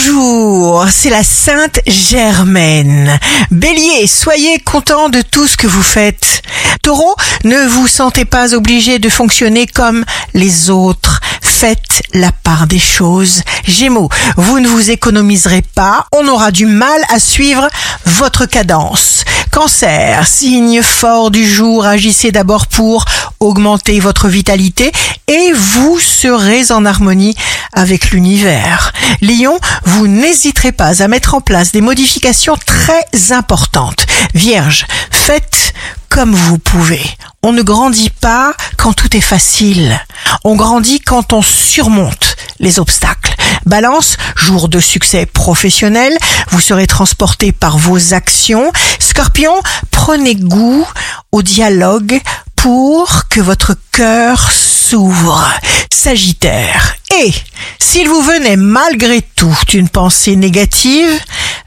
Bonjour, c'est la Sainte Germaine. Bélier, soyez content de tout ce que vous faites. Taureau, ne vous sentez pas obligé de fonctionner comme les autres. Faites la part des choses. Gémeaux, vous ne vous économiserez pas, on aura du mal à suivre votre cadence. Cancer, signe fort du jour, agissez d'abord pour augmenter votre vitalité et vous serez en harmonie avec l'univers. Lion, vous n'hésiterez pas à mettre en place des modifications très importantes. Vierge, faites comme vous pouvez. On ne grandit pas quand tout est facile. On grandit quand on surmonte les obstacles. Balance, jour de succès professionnel, vous serez transporté par vos actions. Scorpion, prenez goût au dialogue pour que votre cœur s'ouvre. Sagittaire, et s'il vous venait malgré tout une pensée négative,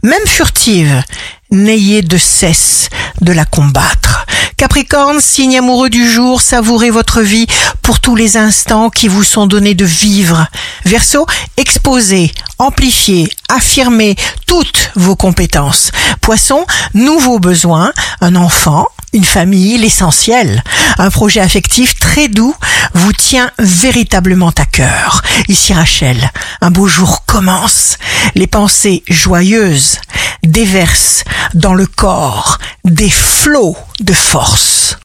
même furtive, n'ayez de cesse de la combattre. Capricorne, signe amoureux du jour, savourez votre vie pour tous les instants qui vous sont donnés de vivre. Verseau, exposez, amplifiez, affirmez toutes vos compétences. Poisson, nouveaux besoins, un enfant, une famille, l'essentiel. Un projet affectif très doux vous tient véritablement à cœur. Ici Rachel, un beau jour commence. Les pensées joyeuses déversent dans le corps des flots de force.